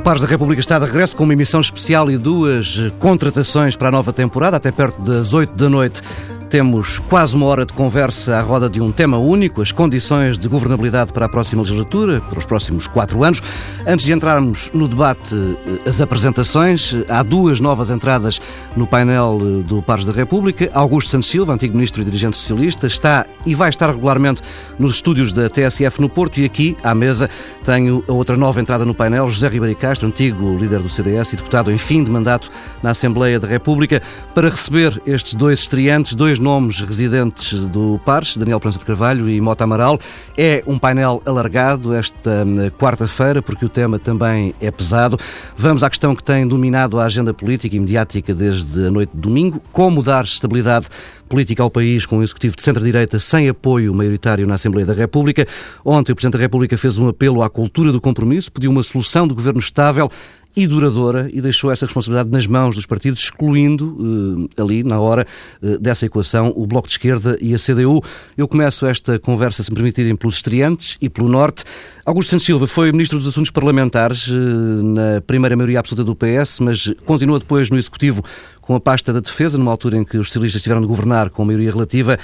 O Pares da República está de regresso com uma emissão especial e duas contratações para a nova temporada, até perto das 8 da noite. Temos quase uma hora de conversa à roda de um tema único, as condições de governabilidade para a próxima legislatura, para os próximos quatro anos. Antes de entrarmos no debate, eh, as apresentações, há duas novas entradas no painel eh, do Pares da República. Augusto Santos Silva, antigo ministro e dirigente socialista, está e vai estar regularmente nos estúdios da TSF no Porto e aqui, à mesa, tenho a outra nova entrada no painel, José Ribeiro Castro, antigo líder do CDS e deputado em fim de mandato na Assembleia da República, para receber estes dois estreantes, dois nomes residentes do Pares, Daniel Prança de Carvalho e Mota Amaral. É um painel alargado esta hum, quarta-feira, porque o tema também é pesado. Vamos à questão que tem dominado a agenda política e mediática desde a noite de domingo: como dar estabilidade política ao país com um executivo de centro-direita sem apoio maioritário na Assembleia da República. Ontem o Presidente da República fez um apelo à cultura do compromisso, pediu uma solução do governo estável e duradoura e deixou essa responsabilidade nas mãos dos partidos, excluindo eh, ali, na hora eh, dessa equação, o Bloco de Esquerda e a CDU. Eu começo esta conversa, se me permitirem, pelos estreantes e pelo Norte. Augusto Santos Silva foi Ministro dos Assuntos Parlamentares eh, na primeira maioria absoluta do PS, mas continua depois no Executivo com a pasta da Defesa, numa altura em que os socialistas tiveram de governar com maioria relativa.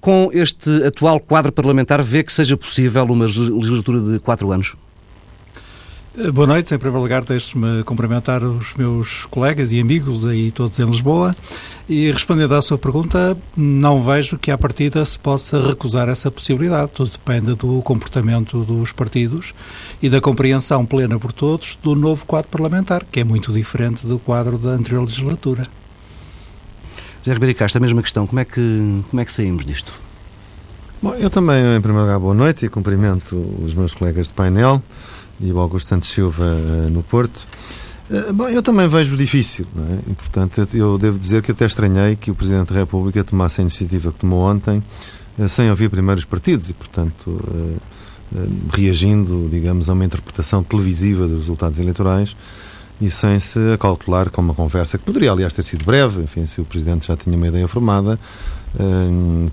Com este atual quadro parlamentar, vê que seja possível uma legislatura de quatro anos? Eh, boa noite. Em primeiro lugar, deixe-me cumprimentar os meus colegas e amigos aí todos em Lisboa. E respondendo à sua pergunta, não vejo que à partida se possa recusar essa possibilidade. Tudo depende do comportamento dos partidos e da compreensão plena por todos do novo quadro parlamentar, que é muito diferente do quadro da anterior legislatura. José Ribeiro Castro, a mesma questão. Como é que, como é que saímos disto? Bom, eu também, em primeiro lugar, boa noite e cumprimento os meus colegas de painel e o Augusto Santos Silva uh, no Porto. Uh, bom, eu também vejo difícil, não é? E, portanto, eu devo dizer que até estranhei que o Presidente da República tomasse a iniciativa que tomou ontem, uh, sem ouvir primeiro os partidos e, portanto, reagindo, digamos, a uma interpretação televisiva dos resultados eleitorais e sem se acautelar com uma conversa que poderia, aliás, ter sido breve, enfim, se o Presidente já tinha uma ideia formada,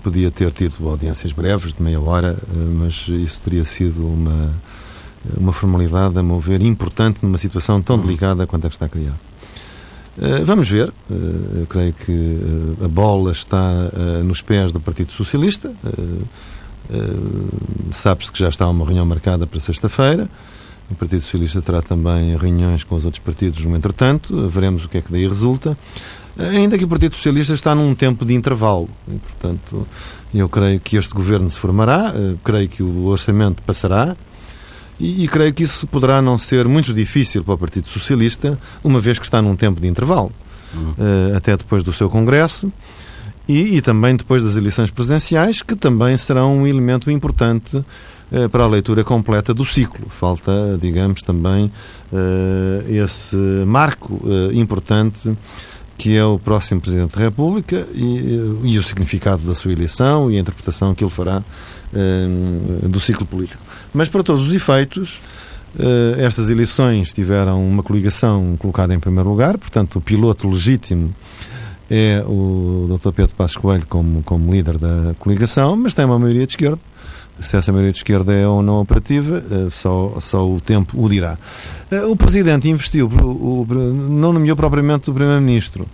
podia ter tido audiências breves, de meia hora, mas isso teria sido uma uma formalidade, a meu ver, importante numa situação tão delicada quanto a que está criada. Uh, vamos ver. Uh, eu creio que uh, a bola está nos pés do Partido Socialista. Sabe-se que já está uma reunião marcada para sexta-feira. O Partido Socialista terá também reuniões com os outros partidos no entretanto. Veremos o que é que daí resulta. Ainda que o Partido Socialista está num tempo de intervalo. E, portanto, eu creio que este governo se formará. Creio que o orçamento passará e, e, creio que isso poderá não ser muito difícil para o Partido Socialista, uma vez que está num tempo de intervalo, uhum. uh, até depois do seu Congresso e, e, também depois das eleições presidenciais, que também serão um elemento importante uh, para a leitura completa do ciclo. Falta, digamos, também uh, esse marco importante que é o próximo Presidente da República e, e, o significado da sua eleição e a interpretação que ele fará do ciclo político. Mas, para todos os efeitos, uh, estas eleições tiveram uma coligação colocada em primeiro lugar, portanto, o piloto legítimo é o Dr. Pedro Passos Coelho como, como líder da coligação, mas tem uma maioria de esquerda. Se essa maioria de esquerda é ou não operativa, uh, só, só o tempo o dirá. O Presidente investiu, não nomeou propriamente o Primeiro-Ministro.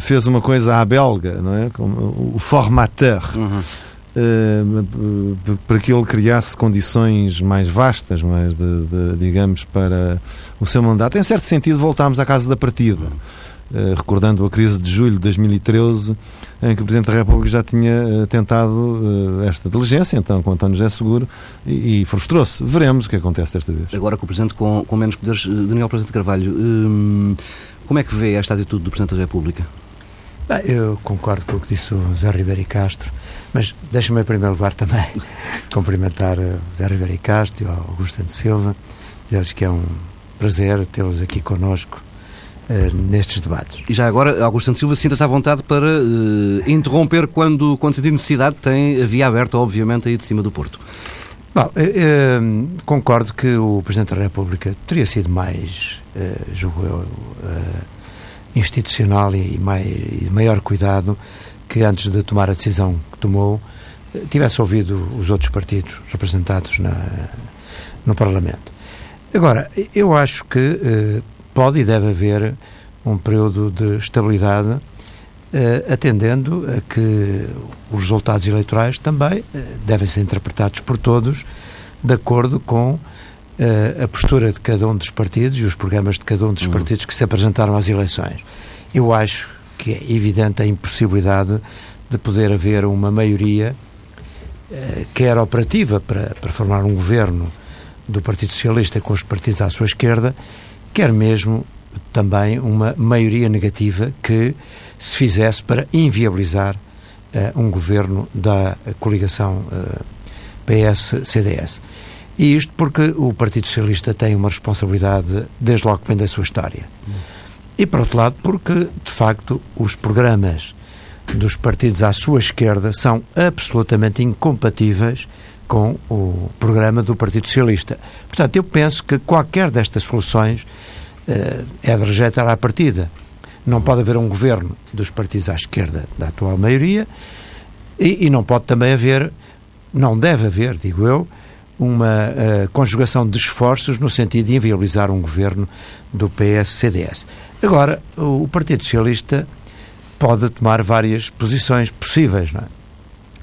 Fez uma coisa à belga, não é? Como o formateur. Uhum uh, para que ele criasse condições mais vastas, mais de, de, digamos, para o seu mandato. Em certo sentido, voltámos à casa da partida. Uh, recordando a crise de julho de 2013, em que o Presidente da República já tinha uh, tentado esta diligência, então com António José Seguro, e, e frustrou-se. Veremos o que acontece desta vez. Agora com o Presidente com, com menos poderes, Daniel Presidente Carvalho, hum, como é que vê esta atitude do Presidente da República? Bem, eu concordo com o que disse o Zé Ribeiro Castro, mas deixa-me em primeiro lugar também cumprimentar o Zé Ribeiro Castro e o Augusto de Silva, dizer-lhes que é um prazer tê-los aqui connosco uh, nestes debates. E já agora, Augusto Santos Silva, sinta-se à vontade para uh, interromper quando, quando sentir necessidade, tem a via aberta, obviamente, aí de cima do Porto. Bom, uh, concordo que o Presidente da República teria sido mais, julgo eu, institucional e, e maior cuidado que antes de tomar a decisão que tomou tivesse ouvido os outros partidos representados na, no Parlamento. Agora, eu acho que uh, pode e deve haver um período de estabilidade, uh, atendendo a que os resultados eleitorais também uh, devem ser interpretados por todos de acordo com a postura de cada um dos partidos e os programas de cada um dos uhum. partidos que se apresentaram às eleições. Eu acho que é evidente a impossibilidade de poder haver uma maioria eh, que era operativa para, para formar um governo do Partido Socialista com os partidos à sua esquerda, quer mesmo também uma maioria negativa que se fizesse para inviabilizar uh, um governo da coligação uh, eh, PS-CDS. E isto porque o Partido Socialista tem uma responsabilidade desde logo que vem da sua história. E, por outro lado, porque, de facto, os programas dos partidos à sua esquerda são absolutamente incompatíveis com o programa do Partido Socialista. Portanto, eu penso que qualquer destas soluções uh, é de rejeitar à partida. Não pode haver um governo dos partidos à esquerda da atual maioria e, e não pode também haver, não deve haver, digo eu, uma uh, conjugação de esforços no sentido de inviabilizar um governo do PS-CDS. Agora, o Partido Socialista pode tomar várias posições possíveis, não é?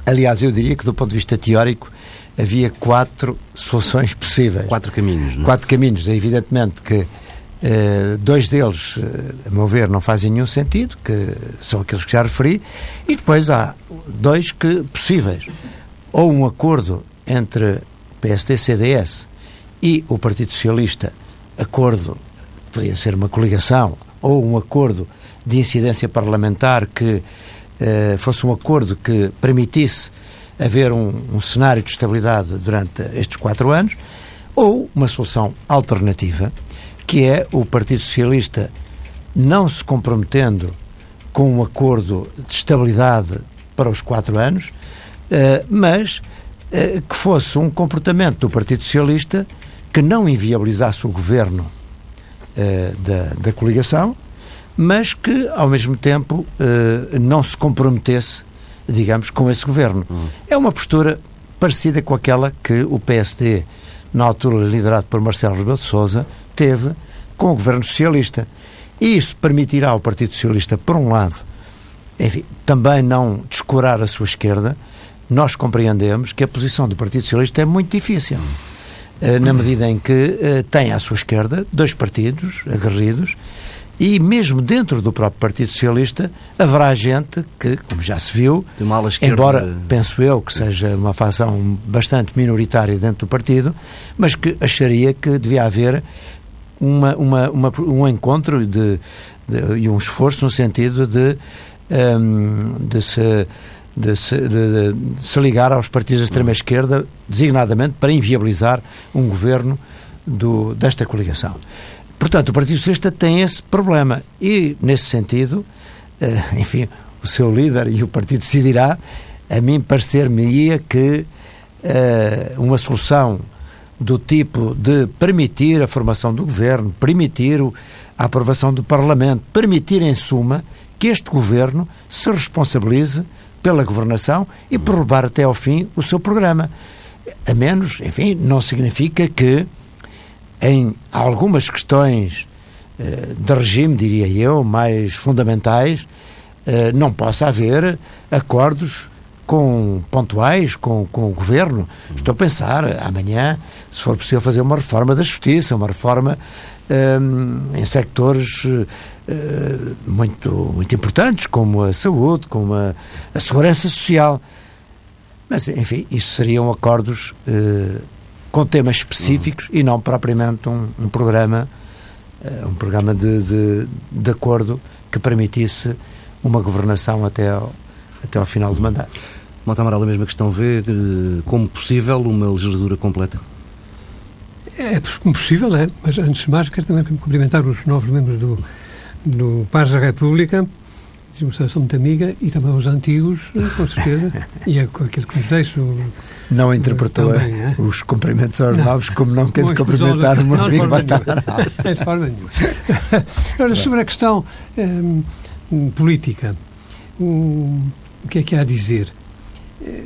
Aliás, eu diria que do ponto de vista teórico havia quatro soluções possíveis. Quatro caminhos, não é? Quatro caminhos. Evidentemente que uh, dois deles, uh, a meu ver, não fazem nenhum sentido, que são aqueles que já referi, e depois há dois que possíveis. Ou um acordo entre PSD-CDS e o Partido Socialista, acordo, podia ser uma coligação, ou um acordo de incidência parlamentar que eh, fosse um acordo que permitisse haver um, um, cenário de estabilidade durante estes quatro anos, ou uma solução alternativa, que é o Partido Socialista não se comprometendo com um acordo de estabilidade para os quatro anos, eh, mas que fosse um comportamento do Partido Socialista que não inviabilizasse o governo eh, da, da coligação, mas que, ao mesmo tempo, uh, não se comprometesse, digamos, com esse governo. Hum. É uma postura parecida com aquela que o PSD, na altura liderado por Marcelo Rebelo de Sousa, teve com o governo socialista. E isso permitirá ao Partido Socialista, por um lado, enfim, também não descurar a sua esquerda. Nós compreendemos que a posição do Partido Socialista é muito difícil. Uh, na medida em que uh, tem à sua esquerda dois partidos aguerridos e mesmo dentro do próprio Partido Socialista haverá gente que, como já se viu, embora penso eu que seja uma facção bastante minoritária dentro do partido, mas que acharia que devia haver uma, uma, uma um encontro de, de, e um esforço no sentido de, um, de se de se, de, de se, ligar aos partidos da extrema-esquerda, designadamente para inviabilizar um governo do, desta coligação. Portanto, o Partido Socialista tem esse problema e, nesse sentido, uh, enfim, o seu líder e o partido decidirá. A mim parecer-me-ia que uh, uma solução do tipo de permitir a formação do governo, permitir a aprovação do Parlamento, permitir, em suma, que este governo se responsabilize pela governação e por levar até ao fim o seu programa. A menos, enfim, não significa que em algumas questões uh, de regime, diria eu, mais fundamentais, uh, não possa haver acordos com pontuais com, com o governo. Estou a pensar amanhã, se for possível fazer uma reforma da justiça, uma reforma em sectores uh, muito, muito importantes, como a saúde, como a, a segurança social. Mas, enfim, isso seriam acordos uh, com temas específicos uhum. e não propriamente um, um programa uh, um programa de, de, de, acordo que permitisse uma governação até ao, até ao final do mandato. Mota Amaral, a mesma questão vê como possível uma legislatura completa? É possível, é, mas antes de mais quero também cumprimentar os novos membros do, do Paz da República, de uma situação muito amiga, e também os antigos, com certeza, e é aquele que nos deixo não interpretou Também, é? os cumprimentos aos não. novos como não quer cumprimentar uma amigo É de forma nenhuma. Agora, sobre a questão hum, política, o, o que é que há a dizer? Eh,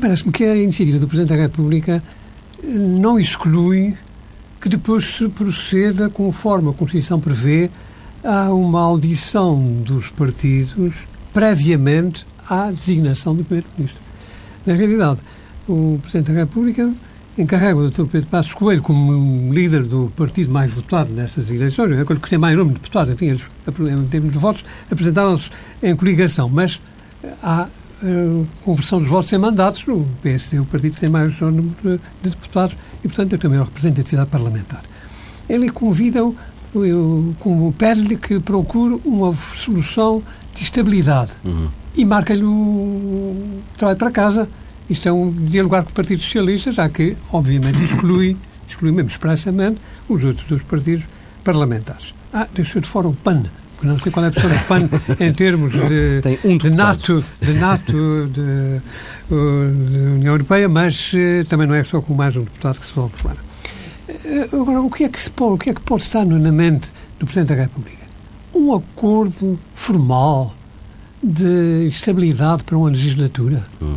Parece-me que a iniciativa do Presidente da República não exclui que depois se proceda conforme a Constituição prevê a uma audição dos partidos previamente à designação do Primeiro-Ministro. Na realidade, o Presidente da República encarrega o Dr. Pedro Passos Coelho como líder do partido mais votado nestas eleições, é aquele que tem mais número de deputados, enfim, em termos de votos, apresentaram-se em coligação, mas há uh, conversão dos votos em mandatos, o PSD, o partido que tem mais número de, de deputados e, portanto, tem também a representatividade parlamentar. Ele convida-o, pede-lhe que procure uma solução de estabilidade uhum. e marca-lhe o trabalho para casa isto é um dialogar com o Partido Socialista, já que, obviamente, exclui, exclui mesmo expressamente os outros dois partidos parlamentares. Ah, deixou de fora o PAN, não sei qual é a pessoa do PAN em termos de, um de NATO, de, NATO de, de, União Europeia, mas uh, também não é só com mais um deputado que se volta fora. Uh, agora, o que, é que se pode, o que é que pode estar na mente do Presidente da República? Um acordo formal de estabilidade para uma legislatura. Hum.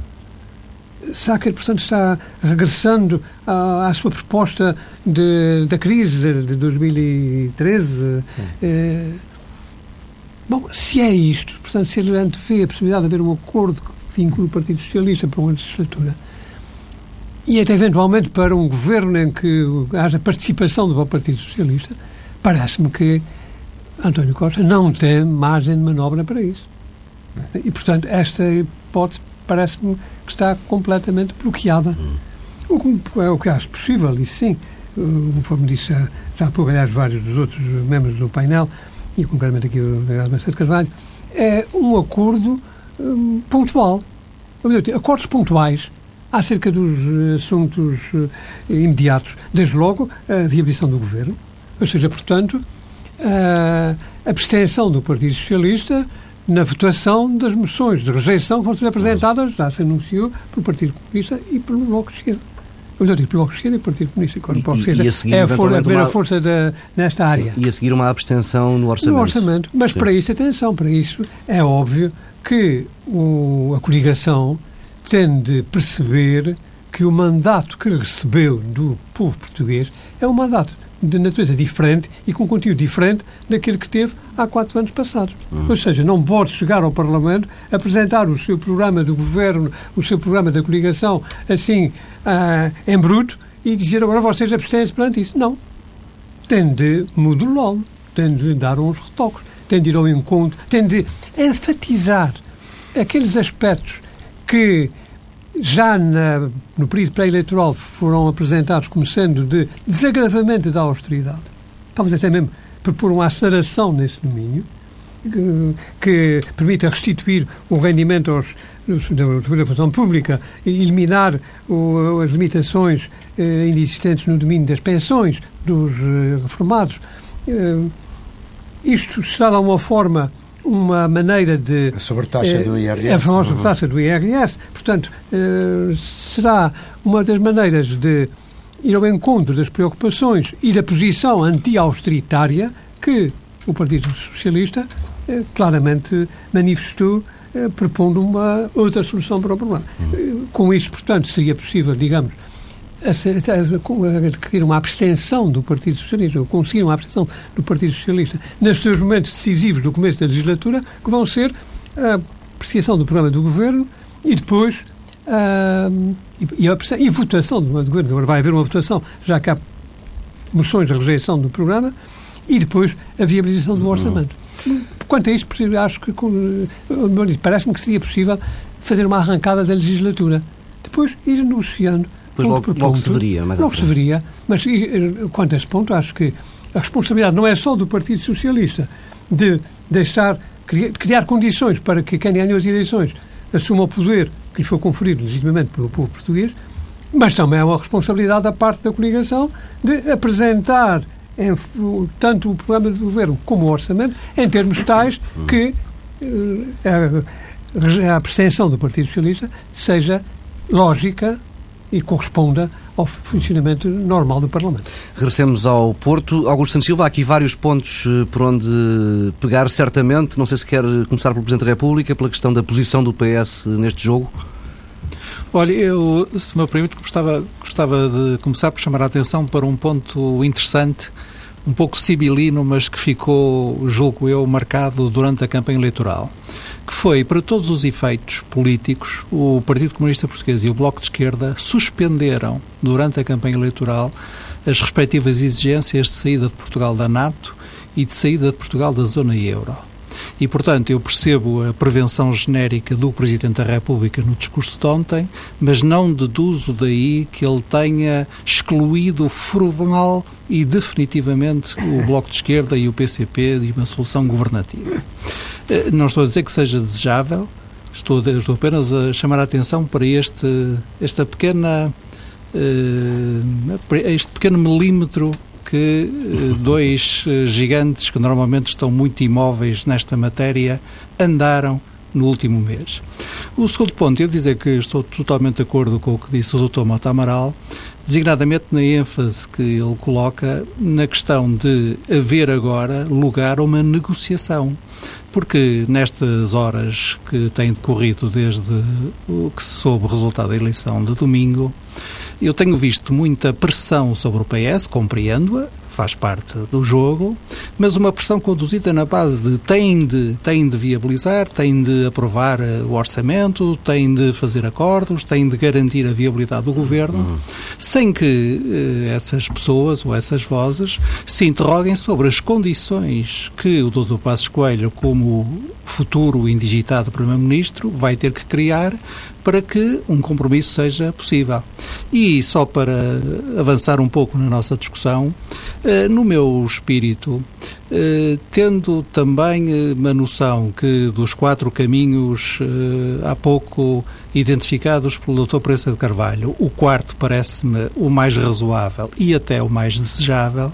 Sáquer, portanto, está regressando à, à sua proposta de, da crise de 2013. É, bom, se é isto, portanto, se ele antevê a possibilidade de haver um acordo que vincule o Partido Socialista para uma legislatura e até eventualmente para um governo em que haja participação do Partido Socialista, parece-me que António Costa não tem margem de manobra para isso. E, portanto, esta hipótese parece-me que está completamente bloqueada. O que é o que acho possível, isso sim, conforme disse já há pouco, aliás, vários dos outros membros do painel, e concretamente aqui o delegado Marcelo Carvalho, é um acordo um, pontual. Acordos pontuais acerca dos assuntos uh, imediatos. Desde logo, a viabilização do governo, ou seja, portanto, a abstenção do Partido Socialista na votação das moções de rejeição que vão ser apresentadas, já se anunciou, pelo Partido Comunista e pelo Bloco de Esquerda. Digo pelo Bloco de Esquerda e Partido Comunista. E, Bloco de Esquerda é a, for, a primeira uma... força da, nesta sim, área. E a seguir uma abstenção no orçamento. No orçamento. Mas sim. para isso, atenção, para isso é óbvio que o, a coligação tem de perceber que o mandato que recebeu do povo português é um mandato de natureza diferente e com conteúdo diferente daquele que teve há quatro anos passados. Uhum. Ou seja, não pode chegar ao Parlamento, apresentar o seu programa de governo, o seu programa da coligação, assim, uh, em bruto, e dizer agora vocês abstêm-se perante isso. Não. Tem de modulá-lo, tem de dar uns retoques, tem de ir ao encontro, tem de enfatizar aqueles aspectos que já na, no período pré-eleitoral foram apresentados como sendo de desagravamento da austeridade, talvez até mesmo propor uma aceleração nesse domínio, que, que permita restituir o rendimento aos, da função pública, eliminar o, as limitações eh, inexistentes no domínio das pensões dos eh, reformados. Eh, isto de uma forma uma maneira de... A sobretaxa eh, do IRS. A famosa sobretaxa do IRS. Portanto, eh, será uma das maneiras de ir ao encontro das preocupações e da posição anti-austeritária que o Partido Socialista eh, claramente manifestou propondo uma outra solução para o problema. Hum. Com isso, portanto, seria possível, digamos, adquirir uma abstenção do Partido Socialista, ou conseguir uma abstenção do Partido Socialista nestes seus momentos decisivos do começo da legislatura, que vão ser a apreciação do programa do Governo e depois uh, e, a, e votação do programa do Governo. Agora vai haver uma votação, já que há moções de rejeição do programa, e depois a viabilização do orçamento. Quanto a isto, acho que, parece-me que seria possível fazer uma arrancada da legislatura. Depois ir negociando Pois logo, logo se veria. Mas logo se veria, mas quanto a esse ponto, acho que a responsabilidade não é só do Partido Socialista de deixar, criar, criar condições para que quem ganhou as eleições assuma o poder que lhe foi conferido legitimamente pelo povo português, mas também é uma responsabilidade da parte da coligação de apresentar em, tanto o programa de governo como o orçamento em termos tais que uh, a, a abstenção do Partido Socialista seja lógica e corresponda ao funcionamento normal do Parlamento. Regressemos ao Porto. Augusto Santos Silva, há aqui vários pontos eh, por onde pegar, certamente. Não sei se quer começar pelo Presidente da República, pela questão da posição do PS neste jogo. Olha, eu, se me permite, gostava, gostava de começar por chamar a atenção para um ponto interessante, um pouco sibilino, mas que ficou, julgo eu, marcado durante a campanha eleitoral, que foi, para todos os efeitos políticos, o Partido Comunista Português e o Bloco de Esquerda suspenderam, durante a campanha eleitoral, as respectivas exigências de saída de Portugal da NATO e de saída de Portugal da zona euro. E, portanto, eu percebo a prevenção genérica do Presidente da República no discurso de ontem, mas não deduzo daí que ele tenha excluído formal e definitivamente o Bloco de Esquerda e o PCP de uma solução governativa. Eh, não estou a dizer que seja desejável, estou, estou apenas a chamar a atenção para este, esta pequena, uh, este pequeno milímetro que eh, dois eh, gigantes que normalmente estão muito imóveis nesta matéria andaram no último mês. O segundo ponto, eu dizer que estou totalmente de acordo com o que disse o Dr. Mota Amaral, designadamente na ênfase que ele coloca na questão de haver agora lugar a uma negociação. Porque nestas horas que têm decorrido desde o que se soube o resultado da eleição de domingo, eu tenho visto muita pressão sobre o PS, compreendo-a, faz parte do jogo, mas uma pressão conduzida na base de tem de, tem de viabilizar, tem de aprovar eh, o orçamento, tem de fazer acordos, tem de garantir a viabilidade do governo, uhum. sem que eh, essas pessoas ou essas vozes se interroguem sobre as condições que o Dr. Passos Coelho, como futuro indigitado Primeiro-Ministro, vai ter que criar para que um compromisso seja possível. E só para avançar um pouco na nossa discussão, eh, no meu espírito, eh, tendo também eh, uma noção que dos quatro caminhos há pouco identificados pelo Dr. Prensa de Carvalho, o quarto parece-me o mais razoável e até o mais desejável,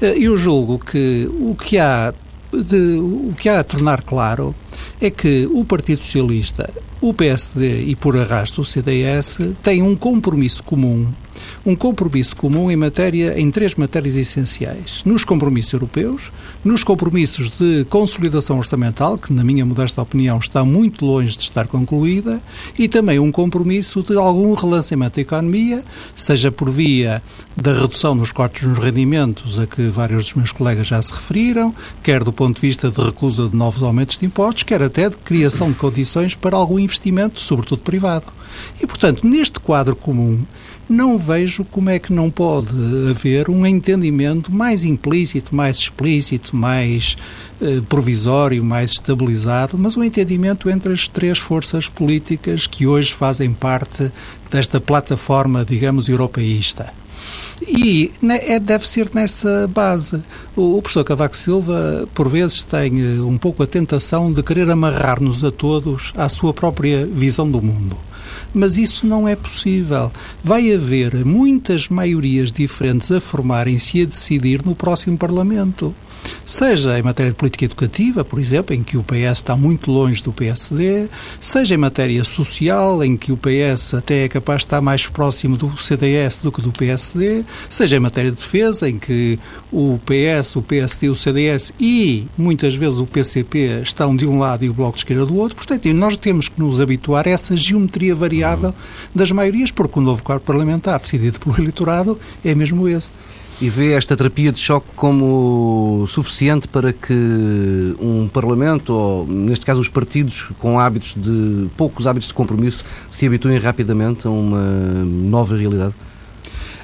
eu julgo que o que há de, o que há a tornar claro é que o Partido Socialista, o PSD e, por arrasto, o CDS têm um compromisso comum um compromisso comum em matéria em três matérias essenciais: nos compromissos europeus, nos compromissos de consolidação orçamental, que na minha modesta opinião está muito longe de estar concluída, e também um compromisso de algum relançamento da economia, seja por via da redução nos cortes nos rendimentos a que vários dos meus colegas já se referiram, quer do ponto de vista de recusa de novos aumentos de impostos, quer até de criação de condições para algum investimento, sobretudo privado. E, portanto, neste quadro comum, não vejo como é que não pode haver um entendimento mais implícito, mais explícito, mais eh, provisório, mais estabilizado, mas um entendimento entre as três forças políticas que hoje fazem parte desta plataforma, digamos, europeísta. E né, é, deve ser nessa base. O, o professor Cavaco Silva, por vezes, tem eh, um pouco a tentação de querer amarrar-nos a todos à sua própria visão do mundo mas isso não é possível. Vai haver muitas maiorias diferentes a formarem-se e a decidir no próximo Parlamento seja em matéria de política educativa, por exemplo, em que o PS está muito longe do PSD, seja em matéria social, em que o PS até é capaz de estar mais próximo do CDS do que do PSD, seja em matéria de defesa, em que o PS, o PSD, o CDS e muitas vezes o PCP estão de um lado e o Bloco de Esquerda do outro. Portanto, nós temos que nos habituar a essa geometria variável das maiorias, porque o novo quadro parlamentar decidido pelo eleitorado é mesmo esse. E vê esta terapia de choque como suficiente para que um Parlamento, ou neste caso os partidos com hábitos de poucos hábitos de compromisso, se habituem rapidamente a uma nova realidade?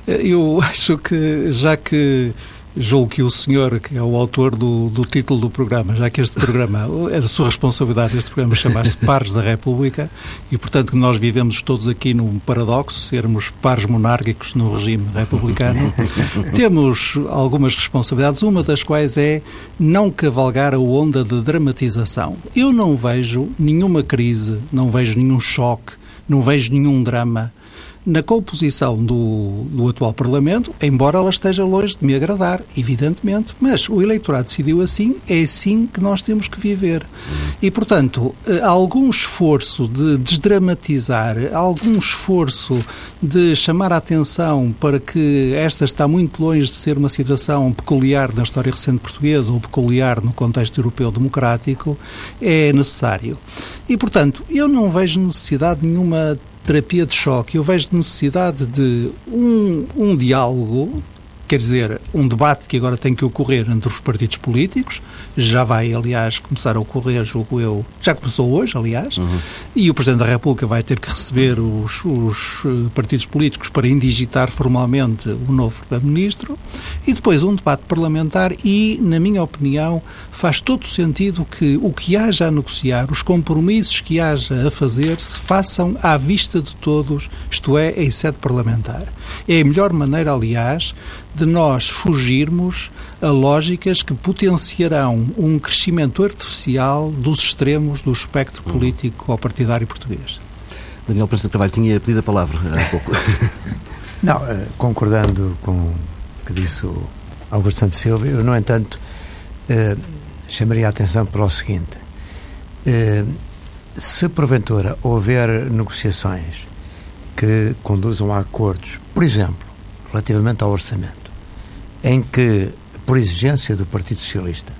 Eu acho que já que julgo que o senhor, que é o autor do, do título do programa, já que este programa, é da sua responsabilidade este programa chamar-se Pares da República e, portanto, que nós vivemos todos aqui num paradoxo, sermos pares monárquicos no regime republicano, temos algumas responsabilidades, uma das quais é não cavalgar a onda de dramatização. Eu não vejo nenhuma crise, não vejo nenhum choque, não vejo nenhum drama na composição do, do atual Parlamento, embora ela esteja longe de me agradar, evidentemente, mas o eleitorado decidiu assim, é assim que nós temos que viver. E, portanto, eh, algum esforço de desdramatizar, algum esforço de chamar a atenção para que esta está muito longe de ser uma situação peculiar na história recente portuguesa ou peculiar no contexto europeu democrático, é necessário. E, portanto, eu não vejo necessidade nenhuma terapia de choque. Eu vejo necessidade de um, um diálogo Quer dizer, um debate que agora tem que ocorrer entre os partidos políticos, já vai, aliás, começar a ocorrer, julgo eu, já começou hoje, aliás, uhum. e o Presidente da República vai ter que receber os, os eh, partidos políticos para indigitar formalmente o novo Primeiro-Ministro, e depois um debate parlamentar e, na minha opinião, faz todo sentido que o que haja a negociar, os compromissos que haja a fazer, se façam à vista de todos, isto é, em sede parlamentar. É a melhor maneira, aliás, de nós fugirmos a lógicas que potenciarão um crescimento artificial dos extremos do espectro uhum. político ou partidário português. Daniel Prensa de Carvalho tinha pedido a palavra há pouco. Não, eh, concordando com o que disse o Augusto Santos Silva, eu, no entanto, eh, chamaria a atenção para o seguinte. Eh, se porventura houver negociações que conduzam a acordos, por exemplo, relativamente ao orçamento, em que, por exigência do Partido Socialista,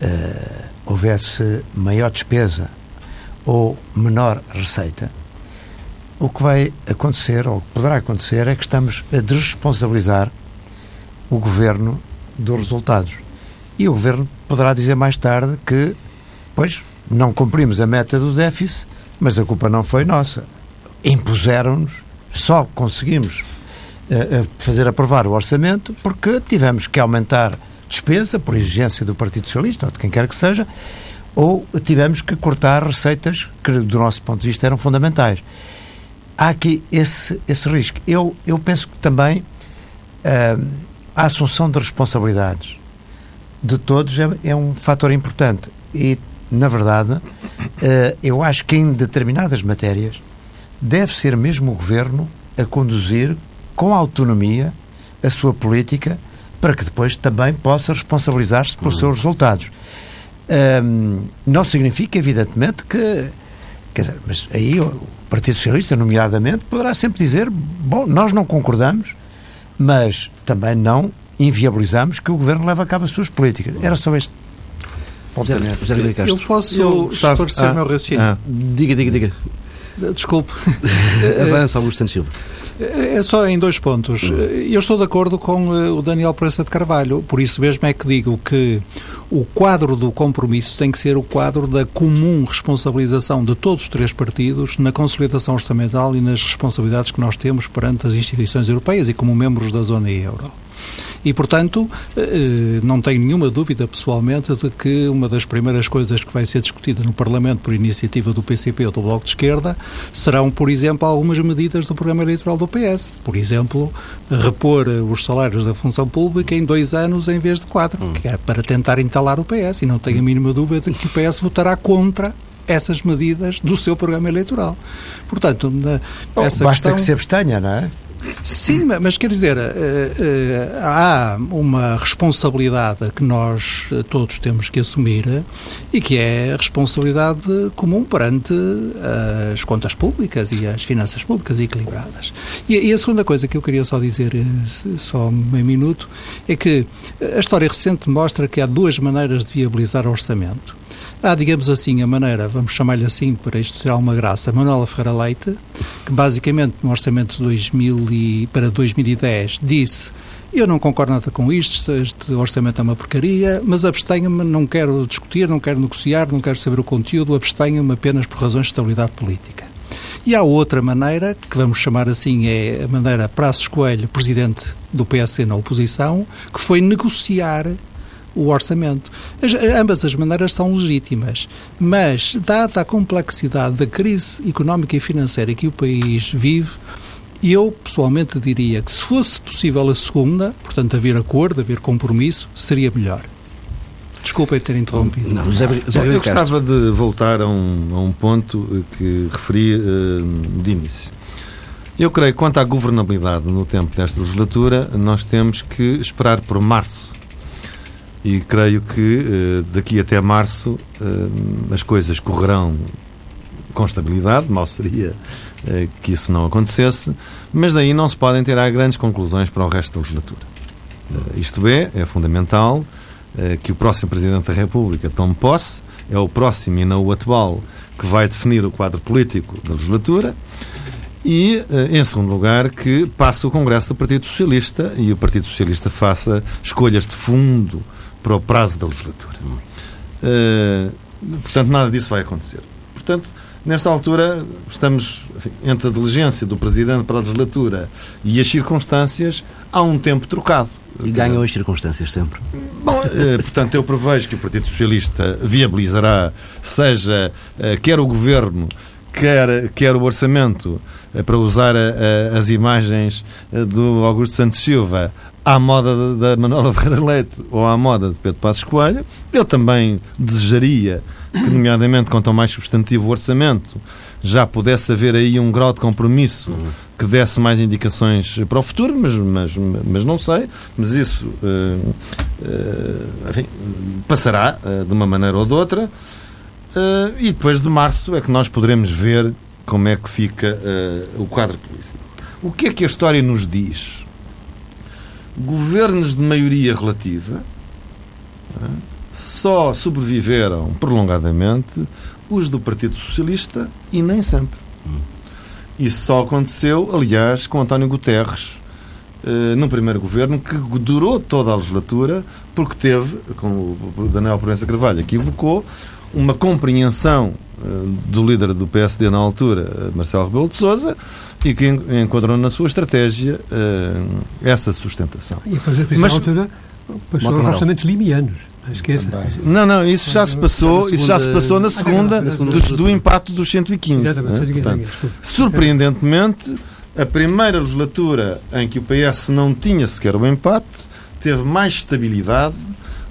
uh, houvesse maior despesa ou menor receita, o que vai acontecer, ou poderá acontecer, é que estamos a desresponsabilizar o governo dos resultados. E o governo poderá dizer mais tarde que, pois, não cumprimos a meta do déficit, mas a culpa não foi nossa. Impuseram-nos, só conseguimos fazer aprovar o orçamento porque tivemos que aumentar despesa por exigência do Partido Socialista ou de quem quer que seja, ou tivemos que cortar receitas que, do nosso ponto de vista, eram fundamentais. Há aqui esse, esse risco. Eu, eu penso que também uh, a assunção de responsabilidades de todos é, é um fator importante. E, na verdade, eu acho que em determinadas matérias deve ser mesmo o governo a conduzir com autonomia a sua política para que depois também possa responsabilizar-se pelos uhum. seus resultados. Um, não significa, evidentemente, que. Quer dizer, mas aí o Partido Socialista, nomeadamente, poderá sempre dizer: bom, nós não concordamos, mas também não inviabilizamos que o governo leve a cabo as suas políticas. Era só este pontamento. Eu posso eu, esclarecer ah, o meu raciocínio. Ah, diga, diga, diga. Desculpe. Avança, Augusto Santos Silva. É só em dois pontos. Hum. Eu estou de acordo com eh, o Daniel Proença de Carvalho, por isso mesmo é que digo que o quadro do compromisso tem que ser o quadro da comum responsabilização de todos os três partidos na consolidação orçamental e nas responsabilidades que nós temos perante as instituições europeias e como membros da zona euro. E, portanto, eh, não tenho nenhuma dúvida, pessoalmente, de que uma das primeiras coisas que vai ser discutida no Parlamento por iniciativa do PCP ou do Bloco de Esquerda serão, por exemplo, algumas medidas do programa eleitoral do PS. Por exemplo, repor os salários da função pública em dois anos em vez de quatro, hum. que é para tentar entalar o PS. E não tenho a mínima dúvida de que o PS votará contra essas medidas do seu programa eleitoral. Portanto, essa basta questão... que se abstenha, não é? Sim, mas quer dizer, eh, eh, há uma responsabilidade que nós todos temos que assumir e que é a responsabilidade comum perante as contas públicas e as finanças públicas equilibradas. E a segunda coisa que eu queria só dizer, eh, só meio minuto, é que a história recente mostra que há duas maneiras de viabilizar o orçamento. Há, digamos assim, a maneira, vamos chamar-lhe assim, para isto ter alguma graça, Manuela Ferreira Leite, que basicamente no orçamento de 2000 e, para 2010 disse eu não concordo nada com isto, este orçamento é uma porcaria, mas abstenho-me, não quero discutir, não quero negociar, não quero saber o conteúdo, abstenho-me apenas por razões de estabilidade política. E há outra maneira, que vamos chamar assim, é a maneira Praços Coelho, presidente do PSD na oposição, que foi negociar o orçamento. As, ambas as maneiras são legítimas, mas, dada a complexidade da crise económica e financeira que o país vive, eu pessoalmente diria que se fosse possível a segunda, portanto haver acordo, haver compromisso, seria melhor. Desculpem ter interrompido. Não, José, José eu gostava de voltar a um, a um ponto que referi uh, de início. Eu creio que quanto à governabilidade no tempo desta legislatura, nós temos que esperar por março e creio que eh, daqui até março eh, as coisas correrão com estabilidade, mal seria eh, que isso não acontecesse, mas daí não se podem tirar grandes conclusões para o resto da legislatura. Isto é, é fundamental que o próximo Presidente da República tome posse, é o próximo e não o atual que vai definir o quadro político da legislatura E, em segundo lugar, que passe o Congresso do Partido Socialista e o Partido Socialista faça escolhas de fundo para o prazo da legislatura. Uh, portanto, nada disso vai acontecer. Portanto, nesta altura, estamos enfim, entre a diligência do Presidente para a legislatura e as circunstâncias, há um tempo trocado. E ganham as circunstâncias sempre. Bom, uh, portanto, eu prevejo que o Partido Socialista viabilizará, seja uh, quer o Governo, quer, quer o Orçamento, para usar as imagens do Augusto Santos Silva, à moda da Manuela Ferreira Leite ou à moda de Pedro Passos Coelho. Eu também desejaria que, nomeadamente, quanto ao mais substantivo orçamento, já pudesse haver aí um grau de compromisso que desse mais indicações para o futuro, mas, mas, mas não sei. Mas isso uh, uh, enfim, passará uh, de uma maneira ou de outra. e depois de março é que nós poderemos ver como é que fica o quadro político. O que é que a história nos diz? Governos de maioria relativa é, só sobreviveram prolongadamente os do Partido Socialista e nem sempre. Isso só aconteceu, aliás, com António Guterres, no primeiro governo, que durou toda a legislatura, porque teve, como o Daniel Proença Carvalho aqui evocou, uma compreensão do líder do PSD na altura, Marcelo Rebelo de Sousa, e que enquadrou na sua estratégia uh, essa sustentação. E depois, depois Mas, altura, passou os orçamentos limianos. Esqueça. Não, não, isso já se passou, isso já se passou na segunda, do, do impacto dos 115. Exatamente, né? Portanto, surpreendentemente, a primeira legislatura em que o PS não tinha sequer o empate teve mais estabilidade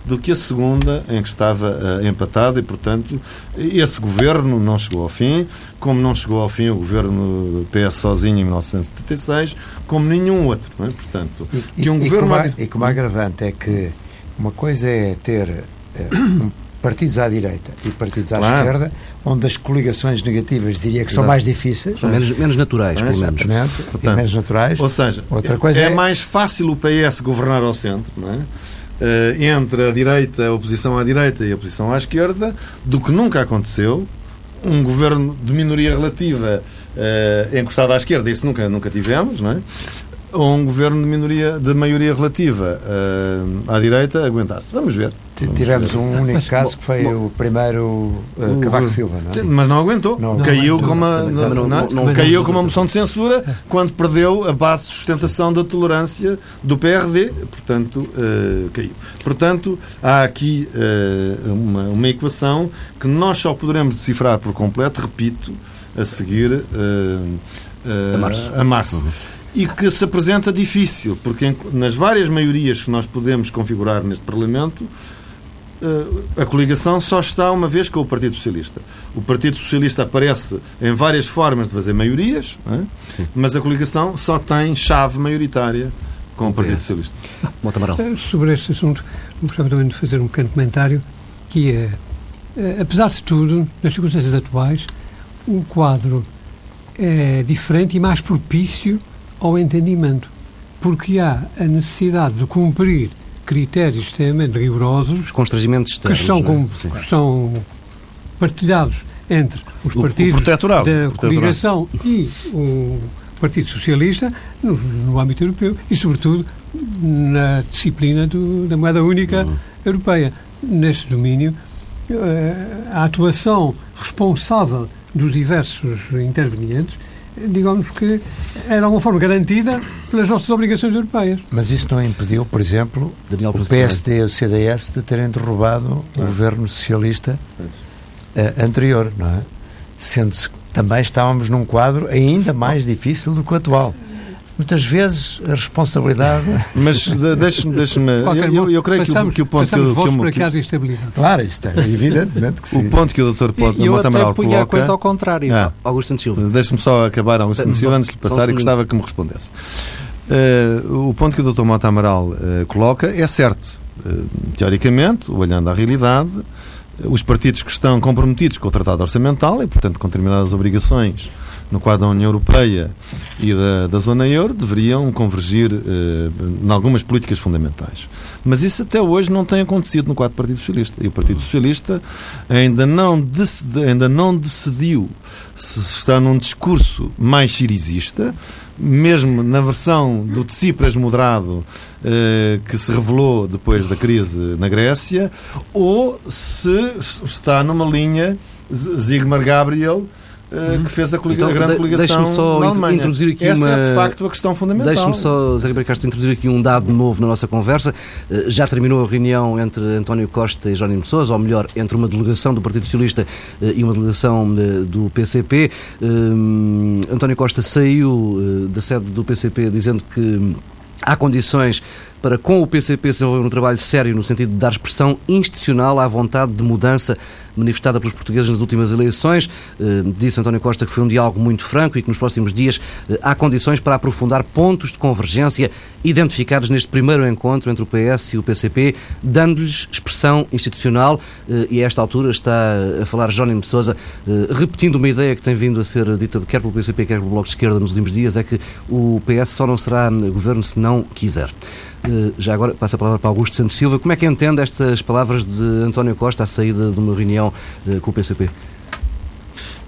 do que a segunda, em que estava uh, empatado, e, portanto, esse governo não chegou ao fim, como não chegou ao fim o governo PS sozinho em 1976, como nenhum outro. Não é? Portanto, e, que um e, governo. Como, e como agravante é que uma coisa é ter uh, partidos à direita e partidos à claro. esquerda, onde as coligações negativas diria que Exato. são mais difíceis. São menos, menos naturais, pelo menos. Portanto, menos naturais. Ou seja, Outra coisa é, é mais fácil o PS governar ao centro, não é? Uh, entre a direita, a oposição à direita e a oposição à esquerda, do que nunca aconteceu. Um governo de minoria relativa uh, encostado à esquerda, isso nunca, nunca tivemos, não é? Ou um governo de minoria de maioria relativa uh, à direita aguentar-se. Vamos ver. Tivemos um único caso que foi bom, o primeiro uh, Cavaco Silva, não é? Sim, mas não aguentou. Não, caiu com uma, não, não, não, caiu com uma moção de censura quando perdeu a base de sustentação da tolerância do PRD. Portanto, uh, caiu. Portanto, há aqui uh, uma, uma equação que nós só poderemos decifrar por completo, repito, a seguir a março. A março. Uhum e que se apresenta difícil, porque nas várias maiorias que nós podemos configurar neste Parlamento, eh, a coligação só está uma vez com o Partido Socialista. O Partido Socialista aparece em várias formas de fazer maiorias, é? mas a coligação só tem chave maioritária com o Partido Socialista. Eh, sobre este assunto, gostava também de fazer um pequeno comentário, que é, eh, apesar de tudo, nas circunstâncias atuais, o quadro é diferente e mais propício ao entendimento, porque há a necessidade de cumprir critérios extremamente rigorosos os constrangimentos externos, que são, com, que são partilhados entre os partidos o da coligação e o Partido Socialista no, no, âmbito europeu e, sobretudo, na disciplina do, da moeda única uhum. europeia. Neste domínio, eh, a atuação responsável dos diversos intervenientes digamos que era uma forma garantida pelas nossas obrigações europeias. Mas isso não impediu, por exemplo, Daniel o PSD e o CDS de terem derrubado o governo socialista uh, anterior, não é? Sendo que também estávamos num quadro ainda mais difícil do que o atual muitas vezes a responsabilidade. Mas deixe-me. Deixe eu, eu, eu, creio passamos, que, o, que o ponto que, que, que, que haja instabilidade. Claro, isto é evidentemente que sim. O ponto que o Dr. Pode eu até punha a coisa ao contrário. Ah, Augusto Silva. Deixe-me só acabar, Augusto Silva, antes de lhe passar e gostava que me respondesse. Uh, o ponto que o Dr. Mota Amaral uh, coloca é certo. Uh, teoricamente, olhando à realidade, os partidos que estão comprometidos com o Tratado Orçamental e, portanto, com determinadas obrigações no quadro da União Europeia e da, da Zona Euro, deveriam convergir eh, em algumas políticas fundamentais. Mas isso até hoje não tem acontecido no quadro do Partido Socialista. E o Partido Socialista ainda não, decidi, ainda não decidiu se está num discurso mais cirizista, mesmo na versão do Tsipras moderado eh, que se revelou depois da crise na Grécia, ou se está numa linha Zygmunt Gabriel Uh, que fez a, então, a grande coligação só na Alemanha. Introduzir aqui Essa uma... é, de facto, a questão fundamental. Deixe-me só, Zé Ribeiro Castro, introduzir aqui um dado novo na nossa conversa. Uh, já terminou a reunião entre António Costa e Jónimo de Sousa, ou melhor, entre uma delegação do Partido Socialista uh, e uma delegação do PCP. António Costa saiu da sede do PCP dizendo que há condições para, com o PCP, se desenvolver um trabalho sério no sentido de dar expressão institucional à vontade de mudança manifestada pelos portugueses nas últimas eleições. Eh, disse António Costa que foi um diálogo muito franco e que nos próximos dias eh, há condições para aprofundar pontos de convergência identificados neste primeiro encontro entre o PS e o PCP, dando-lhes expressão institucional. Eh, e a esta altura está a falar Jónimo de Sousa, repetindo uma ideia que tem vindo a ser dita quer pelo PCP, quer pelo Bloco de Esquerda nos últimos dias, é que o PS só não será governo se não quiser. Eh, já agora passo a palavra para Augusto Santos Silva. Como é que entende estas palavras de António Costa à saída de uma reunião eh, com o PCP?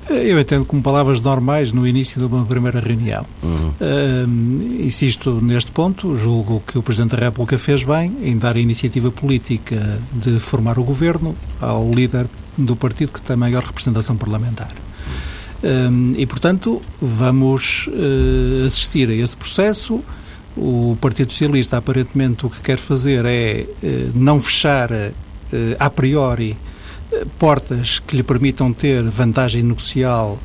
Eh, eu entendo como palavras normais no início de uma primeira reunião. Uhum. Uh, insisto neste ponto, julgo que o Presidente da República fez bem em dar a iniciativa política de formar o governo ao líder do partido que tem maior representação parlamentar. Uh, e, portanto, vamos uh, assistir a esse processo o Partido Socialista, aparentemente, o que quer fazer é eh, não fechar eh, a priori eh, portas que lhe permitam ter vantagem negocial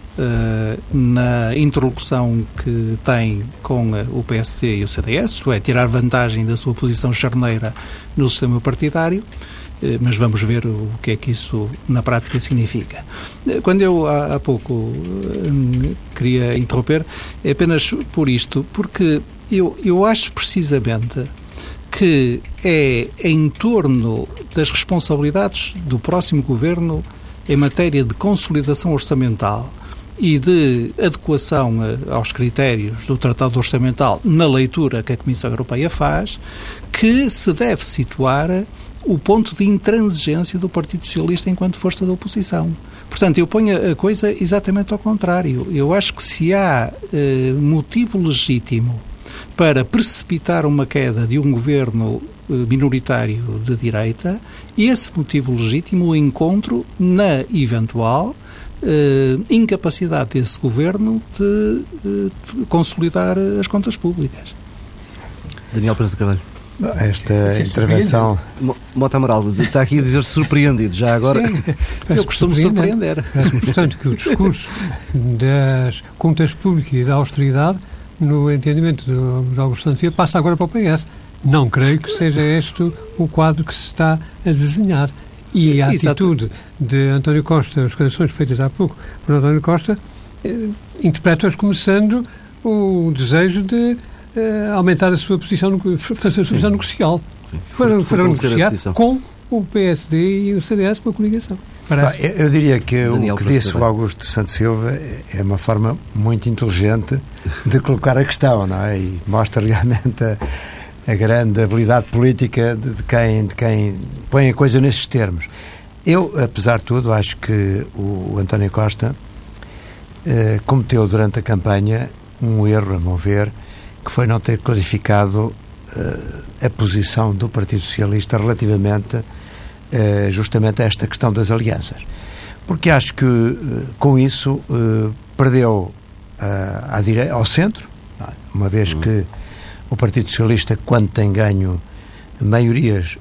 na interlocução que tem com o PSD e o CDS, isto é, tirar vantagem da sua posição charneira no sistema partidário mas vamos ver o que é que isso na prática significa. Quando eu há, pouco queria interromper, é apenas por isto, porque eu, eu acho precisamente que é em torno das responsabilidades do próximo governo em matéria de consolidação orçamental e de adequação aos critérios do Tratado Orçamental na leitura que a Comissão Europeia faz, que se deve situar o ponto de intransigência do Partido Socialista enquanto força da oposição. Portanto, eu ponho a coisa exatamente ao contrário. Eu acho que se há eh, motivo legítimo para precipitar uma queda de um governo eh, minoritário de direita, esse motivo legítimo o encontro na eventual eh, incapacidade desse governo de, eh, de, consolidar as contas públicas. Daniel de Carvalho. Esta intervenção. Mota Amaral está aqui a dizer surpreendido, já agora. Sim, eu costumo surpreender. portanto, que o discurso das contas públicas e da austeridade no entendimento de Augusto Santos passa agora para o PS. Não creio que seja este o quadro que se está a desenhar. E a Exato. atitude de António Costa, as declarações feitas há pouco por António Costa, eh, interpreto-as como sendo o desejo de eh, aumentar a sua posição, no, a sua posição negocial. Para, para negociar com o PSD e o CDS para a coligação. Parece. Eu diria que Daniel o que disse o Augusto Santos Silva é uma forma muito inteligente de colocar a questão, não é? E mostra realmente a, a grande habilidade política de, de, quem, de quem põe a coisa nesses termos. Eu, apesar de tudo, acho que o António Costa eh, cometeu durante a campanha um erro, a meu ver, que foi não ter clarificado eh, a posição do Partido Socialista relativamente eh, justamente a esta questão das alianças. Porque acho que eh, com isso perdeu à dire... ao centro, é? uma vez uhum. que o Partido Socialista, quando tem ganho maiorias,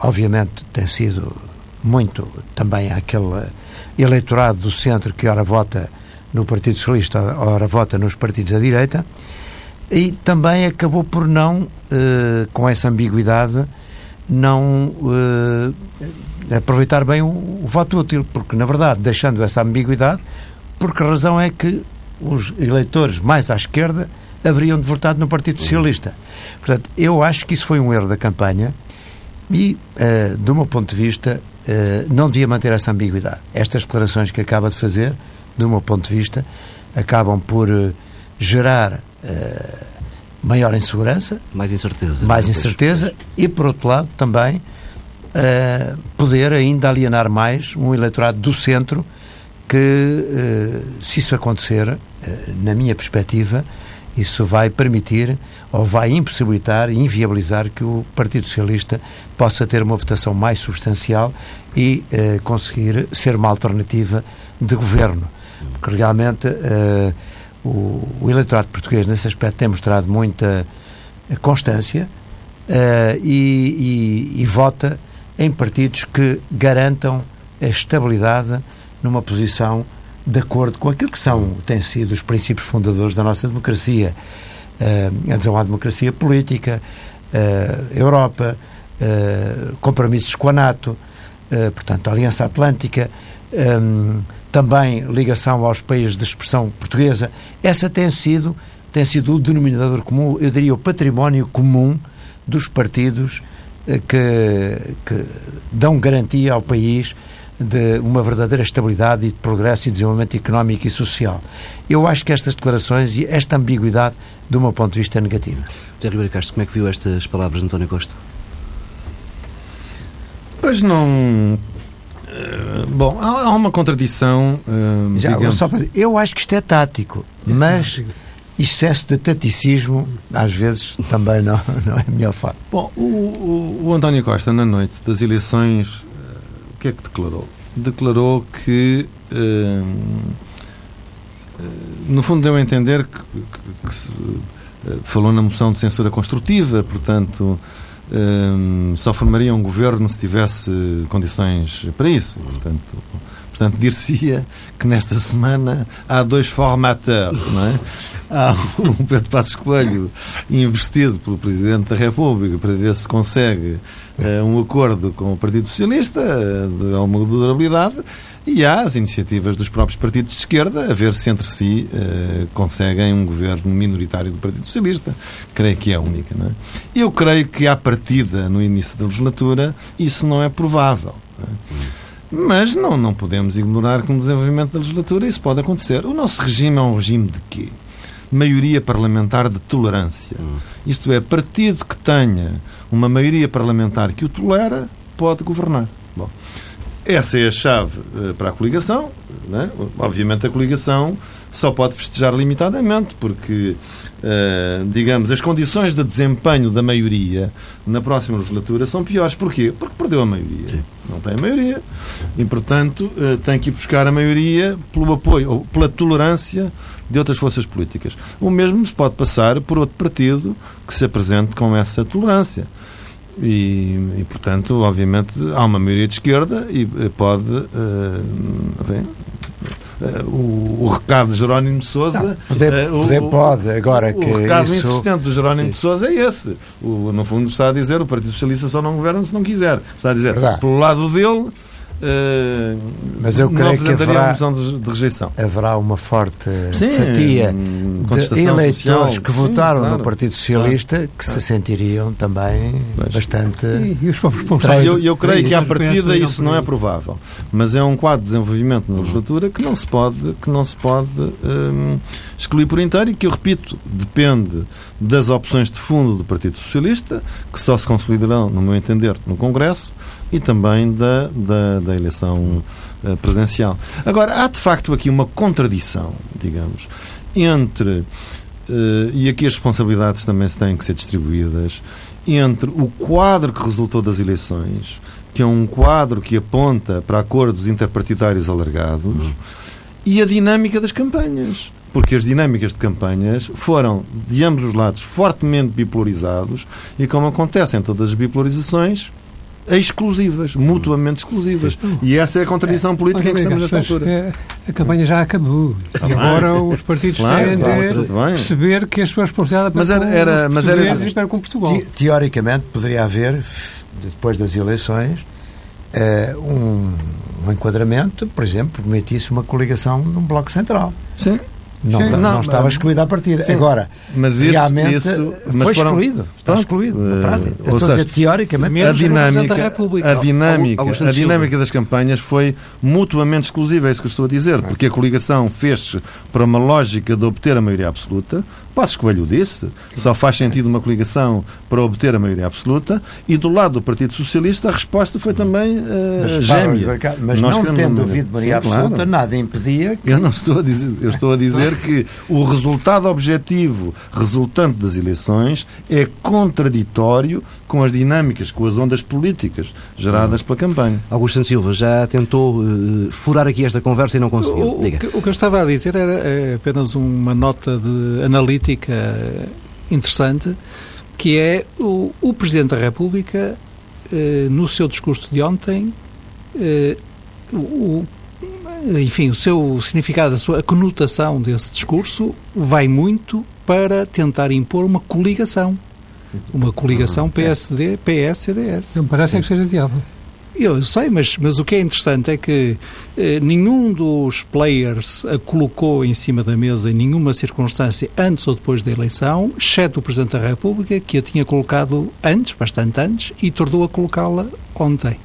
obviamente tem sido muito também aquele eleitorado do centro que ora vota no Partido Socialista, ora vota nos partidos da direita, e também acabou por não, com essa ambiguidade, não uh, aproveitar bem o, o, voto útil, porque, na verdade, deixando essa ambiguidade, porque a razão é que os eleitores mais à esquerda haveriam de votar no Partido Socialista. Portanto, eu acho que isso foi um erro da campanha e, uh, do meu ponto de vista, eh, não devia manter essa ambiguidade. Estas declarações que acaba de fazer, do meu ponto de vista, acabam por eh, gerar eh, maior insegurança, Mais incerteza. mais incerteza e, por outro lado, também eh, poder ainda alienar mais um eleitorado do centro que, eh, se isso acontecer, na minha perspectiva, isso vai permitir ou vai impossibilitar e inviabilizar que o Partido Socialista possa ter uma votação mais substancial e eh, conseguir ser uma alternativa de governo. Porque realmente eh, o, o eleitorado português, nesse aspecto, tem mostrado muita constância eh, e, e- e vota em partidos que garantam a estabilidade numa posição de acordo com aquilo que são, têm sido os princípios fundadores da nossa democracia. Eh, adesão à democracia política, eh, Europa, eh, compromissos com a NATO, eh, portanto, a Aliança Atlântica, também ligação aos países de expressão portuguesa. Essa tem sido, tem sido o denominador comum, eu diria o património comum dos partidos eh, que, que dão garantia ao país de uma verdadeira estabilidade e de progresso e desenvolvimento económico e social. Eu acho que estas declarações e esta ambiguidade, do meu ponto de vista, é negativa. José Ribeiro Castro, como é que viu estas palavras de António Costa? Pois não. Eh, bom, há, há uma contradição. eh, Já, digamos, só para eu acho que isto é tático, mas excesso de taticismo, às vezes, também não, não é a melhor forma. Bom, o, o- o António Costa, na noite das eleições, eh, o que é que declarou? Declarou que, no fundo, deu a entender que, que- que se, falou na moção de censura construtiva, portanto, só formaria um governo se tivesse condições para isso. Portanto, portanto dir-se-ia que nesta semana há dois formateurs, não é? Há o Pedro Passos Coelho investido pelo Presidente da República para ver se consegue eh, um acordo com o Partido Socialista eh, de alguma durabilidade e há as iniciativas dos próprios partidos de esquerda a ver se entre si eh, conseguem um governo minoritário do Partido Socialista. Creio que é a única. Não é? Eu creio que, à partida, no início da legislatura, isso não é provável. não é? Mas não, não podemos ignorar que no desenvolvimento da legislatura isso pode acontecer. O nosso regime é um regime de quê? Maioria parlamentar de tolerância. Isto é, partido que tenha uma maioria parlamentar que o tolera, pode governar. Bom, essa é a chave eh, para a coligação. Né? Obviamente, a coligação só pode festejar limitadamente, porque, eh, digamos, as condições de desempenho da maioria na próxima legislatura são piores. Porquê? Porque perdeu a maioria. Não tem a maioria. E, portanto, eh, tem que ir buscar a maioria pelo apoio ou pela tolerância de outras forças políticas. O mesmo se pode passar por outro partido que se apresente com essa tolerância. E, e, portanto, obviamente, há uma maioria de esquerda e eh, pode. eh, bem, o, o recado de Jerónimo de Souza. Poder, eh, o- poder pode, agora o que recado isso... insistente do Jerónimo de Sousa é esse. O, no fundo, está a dizer o Partido Socialista só não governa se não quiser. Está a dizer, Verdade. pelo lado dele, eh, Mas eu não creio que apresentaria haverá- de, rejeição. haverá uma forte Sim, fatia hum, de eleitores social. que Sim, votaram claro. no Partido Socialista que se sentiriam também Mas- bastante. E, e os. Eu, eu creio que à partida isso, não é provável, mas é um quadro de desenvolvimento na legislatura que não se pode, que não se pode hum, excluir por inteiro e que, eu repito, depende das opções de fundo do Partido Socialista, que só se consolidarão, no meu entender, no Congresso e também da, da, da eleição eh, presidencial. Agora, há de facto aqui uma contradição, digamos, entre, eh, e aqui as responsabilidades também têm que ser distribuídas, entre o quadro que resultou das eleições, que é um quadro que aponta para acordos interpartidários alargados, e a dinâmica das campanhas. Porque as dinâmicas de campanhas foram, de ambos os lados, fortemente bipolarizados e, como acontece em todas as bipolarizações, exclusivas, mutuamente exclusivas. E essa é a contradição política em que estamos nesta altura. eh, A campanha já acabou. E agora os partidos Claro, têm claro, de perceber que a sua responsabilidade é Mas era- era- mas era- e com Portugal. Te- teoricamente poderia haver, depois das eleições, eh, um, um enquadramento, por exemplo, permitisse uma coligação num bloco central. Sim. Não, Sim. não, Não, estava excluído à partida. Sim. Agora, Mas isso- realmente isso- mas foi foram- excluído. Está excluído, na eh, prática. ou Eu estou a dizer, seja, teoricamente, a dinâmica, a dinâmica, a dinâmica das campanhas foi mutuamente exclusiva, é isso que eu estou a dizer, porque a coligação fez para uma lógica de obter a maioria absoluta. Passos Coelho disse, só faz sentido uma coligação para obter a maioria absoluta, e do lado do Partido Socialista a resposta foi também eh, mas, gêmea. para- mas Nós não tendo havido maioria Sim, claro. absoluta, nada impedia que Eu não estou a dizer, eu estou a dizer que o resultado objetivo resultante das eleições é contraditório com as dinâmicas, com as ondas políticas geradas pela campanha. Augusto Santos Silva já tentou eh, furar aqui esta conversa e não conseguiu. O, o que, o que eu estava a dizer era eh, apenas uma nota de analítica interessante, que é o, o Presidente da República, eh, no seu discurso de ontem, eh, o, o- enfim, o seu significado, a sua a conotação desse discurso vai muito para tentar impor uma coligação. Uma coligação PSD, PS, CDS. Não parece é que seja viável. Eu sei, mas, mas o que é interessante é que eh, nenhum dos players a colocou em cima da mesa em nenhuma circunstância antes ou depois da eleição, exceto o Presidente da República, que a tinha colocado antes, bastante antes, e tornou a colocá-la ontem.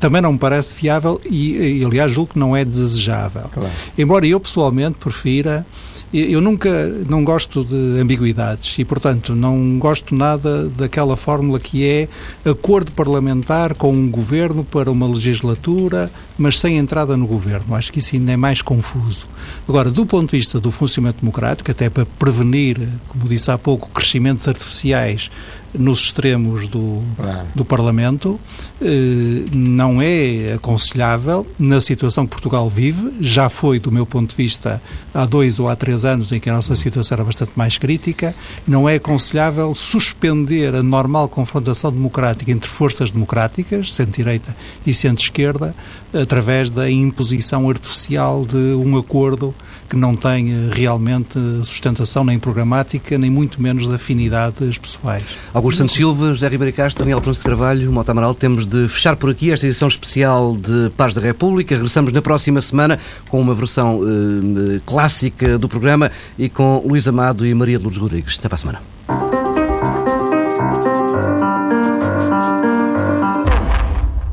Também não me parece viável e, e, aliás, julgo que não é desejável. Claro. Embora eu pessoalmente prefira, eu eu nunca não gosto de ambiguidades e, portanto, não gosto nada daquela fórmula que é acordo parlamentar com um governo para uma legislatura, mas sem entrada no governo. Acho que isso ainda é mais confuso. Agora, do ponto de vista do funcionamento democrático, até para prevenir, como disse há pouco, crescimentos artificiais nos extremos do, Claro. do Parlamento, eh, não é aconselhável na situação que Portugal vive. Já foi, do meu ponto de vista, há dois ou há três anos em que a nossa situação era bastante mais crítica. Não é aconselhável suspender a normal confrontação democrática entre forças democráticas, centro-direita e centro-esquerda, através da imposição artificial de um acordo que não tem eh, realmente sustentação nem programática, nem muito menos de afinidades pessoais. Augusto Santos Silva, José Ribeiro Castro, Daniel Pronto de Carvalho, Mota Amaral, temos de fechar por aqui esta edição especial de Paz da República. Regressamos na próxima semana com uma versão eh, clássica do programa e com Luís Amado e Maria de Lourdes Rodrigues. Até para a semana.